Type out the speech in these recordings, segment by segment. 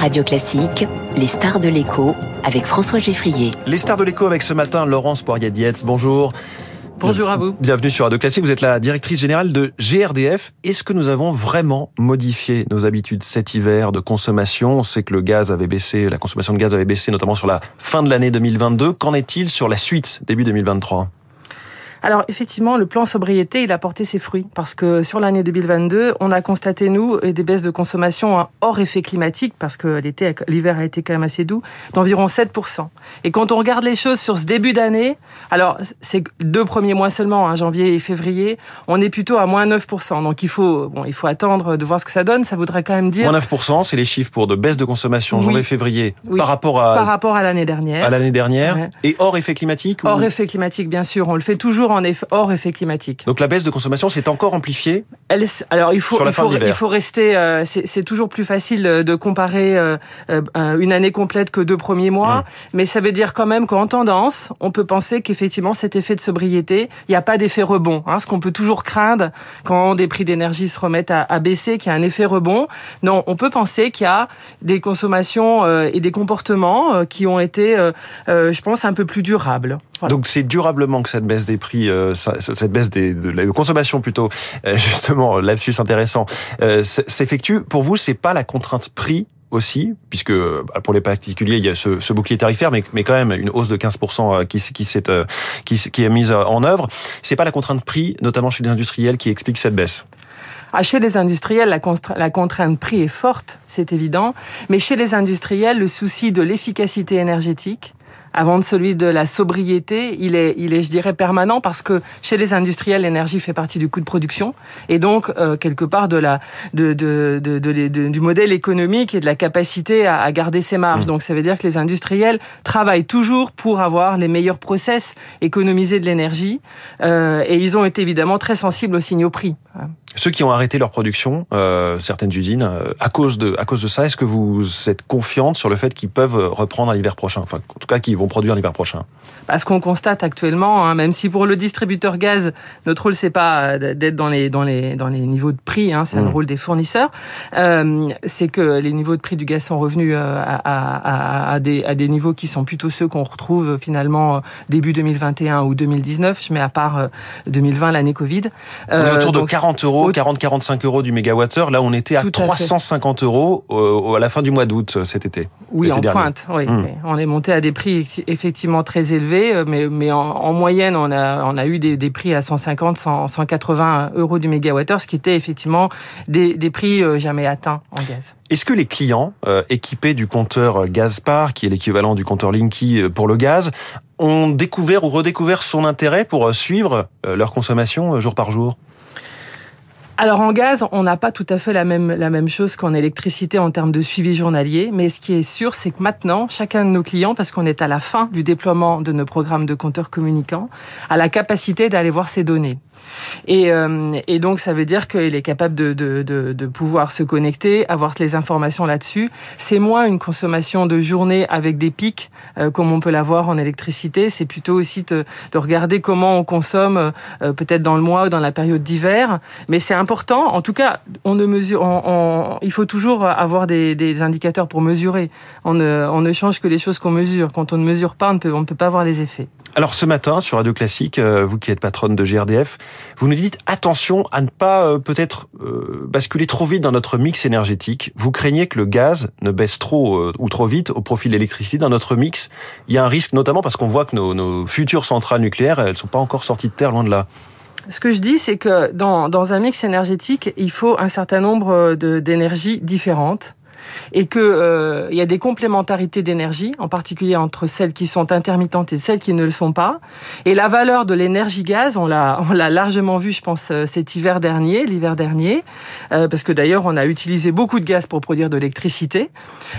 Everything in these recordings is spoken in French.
Radio Classique, les stars de l'écho avec François Geffrier. Les stars de l'écho avec ce matin Laurence Poirier-Dietz. Bonjour. Bonjour à vous. Bienvenue sur Radio Classique. Vous êtes la directrice générale de GRDF. Est-ce que nous avons vraiment modifié nos habitudes cet hiver de consommation? On sait que le gaz avait baissé, la consommation de gaz avait baissé notamment sur la fin de l'année 2022. Qu'en est-il sur la suite, début 2023 alors effectivement, le plan sobriété, il a porté ses fruits parce que sur l'année 2022, on a constaté nous des baisses de consommation hors effet climatique parce que l'été, l'hiver a été quand même assez doux, d'environ 7%. Et quand on regarde les choses sur ce début d'année, alors c'est deux premiers mois seulement, hein, janvier et février, on est plutôt à moins 9%. Donc il faut, bon, il faut attendre de voir ce que ça donne. Ça voudrait quand même dire moins 9%, c'est les chiffres pour de baisse de consommation janvier-février par rapport à par rapport à l'année dernière. À l'année dernière et hors effet climatique. Hors effet climatique, bien sûr. On le fait toujours en effet, hors effet climatique. Donc la baisse de consommation s'est encore amplifiée Elle, Alors il faut, il faut, il faut, rester. Euh, c'est toujours plus facile de comparer euh, euh, une année complète que deux premiers mois, mais ça veut dire quand même qu'en tendance, on peut penser qu'effectivement cet effet de sobriété, il n'y a pas d'effet rebond. Hein, ce qu'on peut toujours craindre quand des prix d'énergie se remettent à, à baisser, qu'il y a un effet rebond. Non, on peut penser qu'il y a des consommations et des comportements qui ont été, je pense, un peu plus durables. Donc c'est durablement que cette baisse des prix, euh, cette baisse des, de la consommation plutôt, euh, justement, lapsus intéressant, euh, s'effectue. Pour vous, c'est pas la contrainte prix aussi, puisque bah, pour les particuliers, il y a ce, ce bouclier tarifaire, mais, mais quand même une hausse de 15% qui, qui, qui, qui est mise en œuvre. C'est pas la contrainte prix, notamment chez les industriels, qui explique cette baisse. Ah, chez les industriels, la, la contrainte prix est forte, c'est évident, mais chez les industriels, le souci de l'efficacité énergétique, avant de celui de la sobriété, il est, il est, je dirais, permanent parce que chez les industriels, l'énergie fait partie du coût de production et donc euh, quelque part de la, de, de, de, de, du modèle économique et de la capacité à, à garder ses marges. Mmh. Donc ça veut dire que les industriels travaillent toujours pour avoir les meilleurs process, économiser de l'énergie euh, et ils ont été évidemment très sensibles aux signaux prix. Ceux qui ont arrêté leur production, euh, certaines usines, euh, à cause de à cause de ça, est-ce que vous êtes confiante sur le fait qu'ils peuvent reprendre l'hiver prochain, enfin en tout cas qu'ils vont produire l'hiver prochain Ce qu'on constate actuellement, hein, même si pour le distributeur gaz, notre rôle c'est pas d'être dans les dans les dans les niveaux de prix, hein, c'est mmh. le rôle des fournisseurs, euh, c'est que les niveaux de prix du gaz sont revenus euh, à, à, à, des, à des niveaux qui sont plutôt ceux qu'on retrouve finalement début 2021 ou 2019. Je mets à part 2020 l'année Covid. On est autour de 40 euros 40-45 euros du mégawattheure. Là, on était à 350 euros à la fin du mois d'août euh, cet été. Oui, en pointe. Oui. Mmh. On est monté à des prix effectivement très élevés, euh, mais, mais en, moyenne, on a, on a eu des, des prix à 150, 180 euros du mégawattheure, ce qui était effectivement des, des prix euh, jamais atteints en gaz. Est-ce que les clients équipés du compteur Gazpar, qui est l'équivalent du compteur Linky pour le gaz, ont découvert ou redécouvert son intérêt pour suivre leur consommation jour par jour? Alors en gaz, on n'a pas tout à fait la même, la même chose qu'en électricité en termes de suivi journalier, mais ce qui est sûr, c'est que maintenant, chacun de nos clients, parce qu'on est à la fin du déploiement de nos programmes de compteurs communicants, a la capacité d'aller voir ses données. Et, euh, et, donc, ça veut dire qu'il est capable de, de, de, de, pouvoir se connecter, avoir les informations là-dessus. C'est moins une consommation de journée avec des pics, euh, comme on peut l'avoir en électricité. C'est plutôt aussi de, regarder comment on consomme, euh, peut-être dans le mois ou dans la période d'hiver. Mais c'est important. En tout cas, ne il faut toujours avoir des, indicateurs pour mesurer. On ne, ne change que les choses qu'on mesure. Quand on ne mesure pas, on ne peut, ne pas voir les effets. Alors ce matin sur Radio Classique, euh, vous qui êtes patronne de GRDF, vous nous dites attention à ne pas euh, peut-être euh, basculer trop vite dans notre mix énergétique. Vous craignez que le gaz ne baisse trop ou trop vite au profit de l'électricité dans notre mix. Il y a un risque notamment parce qu'on voit que nos, nos futures centrales nucléaires, elles sont pas encore sorties de terre, loin de là. Ce que je dis, c'est que dans, dans un mix énergétique, il faut un certain nombre d'énergies différentes et que euh, il y a des complémentarités d'énergie, en particulier entre celles qui sont intermittentes et celles qui ne le sont pas. Et la valeur de l'énergie gaz, on l'a largement vu, je pense, euh, cet hiver dernier, l'hiver dernier, euh, parce que d'ailleurs on a utilisé beaucoup de gaz pour produire de l'électricité.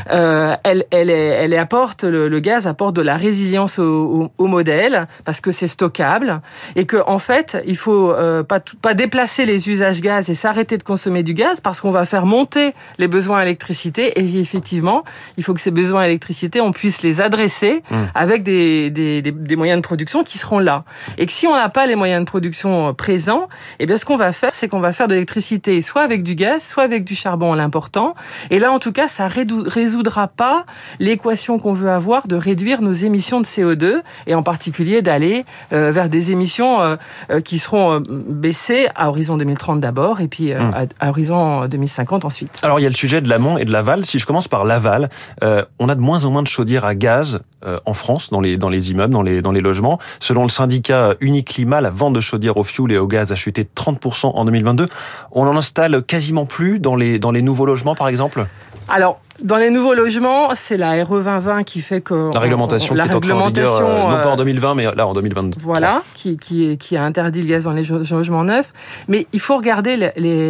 Elle elle apporte le, gaz apporte de la résilience au, modèle parce que c'est stockable et que en fait il faut pas pas déplacer les usages gaz et s'arrêter de consommer du gaz parce qu'on va faire monter les besoins électricité d'électricité. Et effectivement, il faut que ces besoins d'électricité, on puisse les adresser Mmh. avec des, des, des, des moyens de production qui seront là. Et que si on n'a pas les moyens de production euh, présents, eh bien, ce qu'on va faire, c'est qu'on va faire de l'électricité soit avec du gaz, soit avec du charbon, l'important. Et là, en tout cas, ça rédou- résoudra pas l'équation qu'on veut avoir de réduire nos émissions de CO2 et en particulier d'aller euh, vers des émissions euh, qui seront euh, baissées à horizon 2030 d'abord et puis Mmh. à, à horizon 2050 ensuite. Alors il y a le sujet de l'amont et de l'aval. Si je commence par l'aval, euh, on a de moins en moins de chaudières à gaz euh, en France, dans les, dans les immeubles, dans les, dans les logements. Selon le syndicat Uniclimat, la vente de chaudières au fioul et au gaz a chuté de 30% en 2022. On en installe quasiment plus dans les, dans les nouveaux logements, par exemple? Alors, dans les nouveaux logements, c'est la RE 2020 qui fait que La réglementation la qui est entrée en vigueur, euh, réglementation, non pas en euh, 2020, mais là en 2022. Voilà, qui, qui, qui a interdit le gaz dans les logements neufs. Mais il faut regarder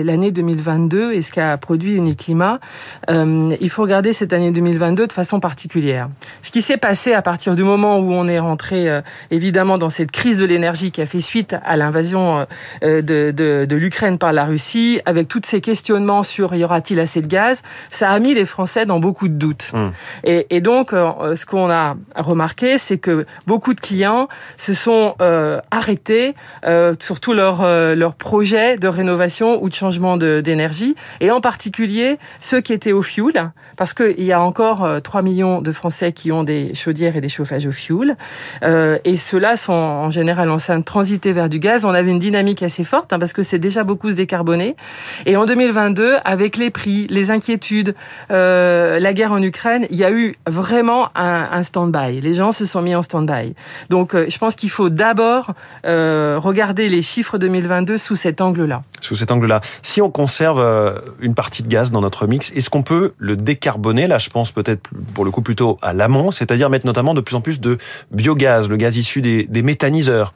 l'année 2022 et ce qu'a produit Uniclimat. Euh, il faut regarder cette année 2022 de façon particulière. Ce qui s'est passé à partir du moment où on est rentré euh, évidemment dans cette crise de l'énergie qui a fait suite à l'invasion euh, de, de, de l'Ukraine par la Russie, avec tous ces questionnements sur y aura-t-il assez de gaz, ça a mis les Français dans beaucoup de doutes. Hum. Et, et donc, euh, ce qu'on a remarqué, c'est que beaucoup de clients se sont euh, arrêtés euh, sur tous leurs euh, leurs projets de rénovation ou de changement de- d'énergie, et en particulier ceux qui étaient au fioul, parce qu'il y a encore euh, 3 millions de Français qui ont des chaudières et des chauffages au fioul, et ceux-là sont en général en train de transiter vers du gaz. On avait une dynamique assez forte, hein, parce que c'est déjà beaucoup se décarboner. Et en 2022, avec les prix, les inquiétudes, euh, la guerre en Ukraine, il y a eu vraiment un, stand-by. Les gens se sont mis en stand-by. Donc, euh, je pense qu'il faut d'abord euh, regarder les chiffres 2022 sous cet angle-là. Sous cet angle-là. Si on conserve euh, une partie de gaz dans notre mix, est-ce qu'on peut le décarboner? Là, je pense peut-être pour le coup plutôt à l'amont, c'est-à-dire mettre notamment de plus en plus de biogaz, le gaz issu des méthaniseurs.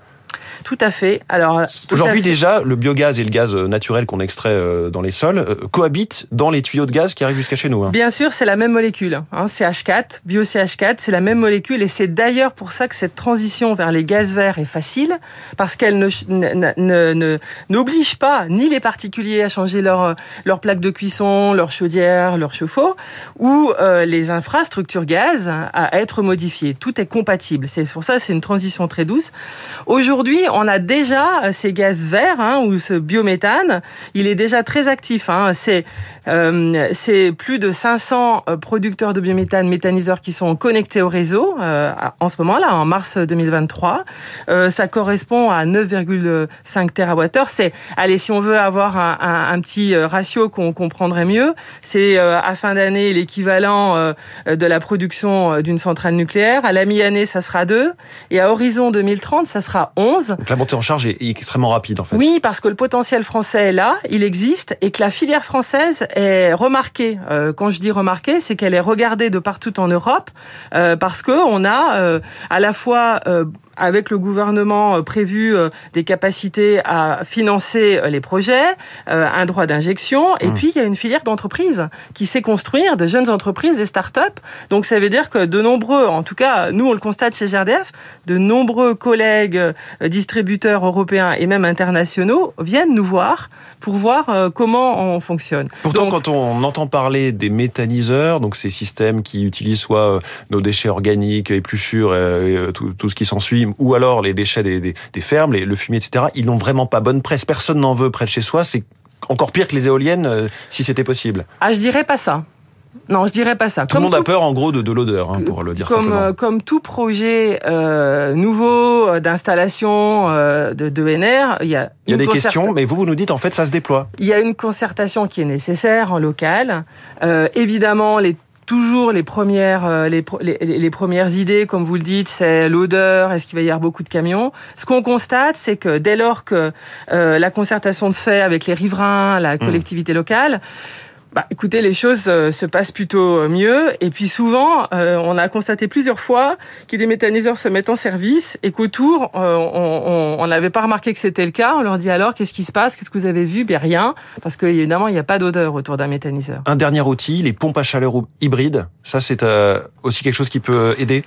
Tout à fait. Alors à Aujourd'hui déjà, le biogaz et le gaz naturel qu'on extrait euh, dans les sols euh, cohabitent dans les tuyaux de gaz qui arrivent jusqu'à chez nous. hein. Bien sûr, c'est la même molécule. Hein, CH4, bio-CH4, c'est la même molécule et c'est d'ailleurs pour ça que cette transition vers les gaz verts est facile parce qu'elle ne, ne, ne- ne- n'oblige pas ni les particuliers à changer leur, leur plaque de cuisson, leur chaudière, leur chauffe-eau ou euh, les infrastructures gaz à être modifiées. Tout est compatible. C'est pour ça que c'est une transition très douce. Aujourd'hui, on a déjà ces gaz verts hein, ou ce biométhane. Il est déjà très actif. Hein. C'est euh, c'est plus de 500 euh, producteurs de biométhane, méthaniseurs qui sont connectés au réseau euh, en ce moment-là, en mars 2023. Euh, ça correspond à 9,5 TWh. C'est, allez, si on veut avoir un, petit euh, ratio qu'on comprendrait mieux, c'est euh, à fin d'année l'équivalent euh, de la production euh, d'une centrale nucléaire. À la mi-année, ça sera 2. Et à horizon 2030, ça sera 11. Donc la montée en charge est extrêmement rapide en fait. Oui, parce que le potentiel français est là, il existe, et que la filière française est remarquée. Euh, quand je dis remarquée, c'est qu'elle est regardée de partout en Europe, euh, parce que on a euh, à la fois euh, avec le gouvernement euh, prévu euh, des capacités à financer euh, les projets, un droit d'injection, et Mmh. puis il y a une filière d'entreprises qui sait construire, de jeunes entreprises, des start-up. Donc ça veut dire que de nombreux, en tout cas nous on le constate chez GRDF, de nombreux collègues distributeurs européens et même internationaux viennent nous voir pour voir comment on fonctionne. Pourtant, Donc, quand on entend parler des méthaniseurs, donc ces systèmes qui utilisent soit nos déchets organiques, épluchures, et, tout, tout ce qui s'ensuit, ou alors les déchets des, des, des fermes, les- le fumier, etc., ils n'ont vraiment pas bonne presse. Personne n'en veut près de chez soi. C'est encore pire que les éoliennes, euh, si c'était possible. ah, je dirais pas ça. Non, je dirais pas ça. Tout le monde a peur, en gros, de, de l'odeur, hein, pour le dire comme, simplement. euh, comme tout projet euh, nouveau euh, d'installation de, de NR, il y a, Il y a des questions, mais vous, vous nous dites, en fait, ça se déploie. Il y a une concertation qui est nécessaire en local. Évidemment, les toujours les premières euh, les, pro- les, les premières idées comme vous le dites c'est l'odeur est-ce qu'il va y avoir beaucoup de camions? Ce qu'on constate c'est que dès lors que euh, la concertation se fait avec les riverains la collectivité locale bah, écoutez, les choses euh, se passent plutôt euh, mieux. Et puis souvent, euh, on a constaté plusieurs fois que des méthaniseurs se mettent en service et qu'autour, on- n'avait pas remarqué que c'était le cas. On leur dit alors, qu'est-ce qui se passe? Qu'est-ce que vous avez vu? Ben rien, parce que évidemment, il n'y a pas d'odeur autour d'un méthaniseur. Un dernier outil, les pompes à chaleur hybrides. Ça, c'est aussi quelque chose qui peut aider?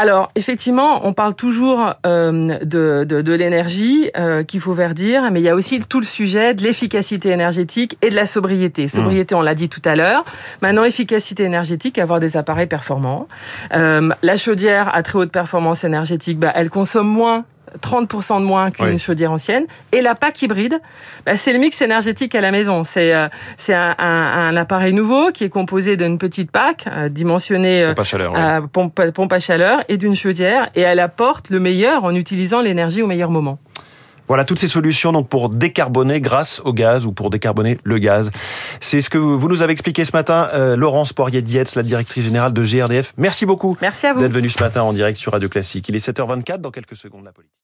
Alors, effectivement, on parle toujours euh, de, de, de l'énergie euh, qu'il faut verdir, mais il y a aussi tout le sujet de l'efficacité énergétique et de la sobriété. Mmh. Sobriété, on l'a dit tout à l'heure. Maintenant, efficacité énergétique, avoir des appareils performants. Euh, la chaudière à très haute performance énergétique, bah, elle consomme moins 30% de moins qu'une Oui. chaudière ancienne. Et la PAC hybride, bah, c'est le mix énergétique à la maison. C'est euh, c'est un, un, un appareil nouveau qui est composé d'une petite PAC euh, dimensionnée euh, Pompe à chaleur. ouais. à pompe, pompe à chaleur et d'une chaudière. Et elle apporte le meilleur en utilisant l'énergie au meilleur moment. Voilà toutes ces solutions donc pour décarboner grâce au gaz ou pour décarboner le gaz. C'est ce que vous nous avez expliqué ce matin, euh, Laurence Poirier-Dietz, la directrice générale de GRDF. Merci beaucoup Merci à vous. d'être venue ce matin en direct sur Radio Classique. Il est 7h24 dans quelques secondes la politique.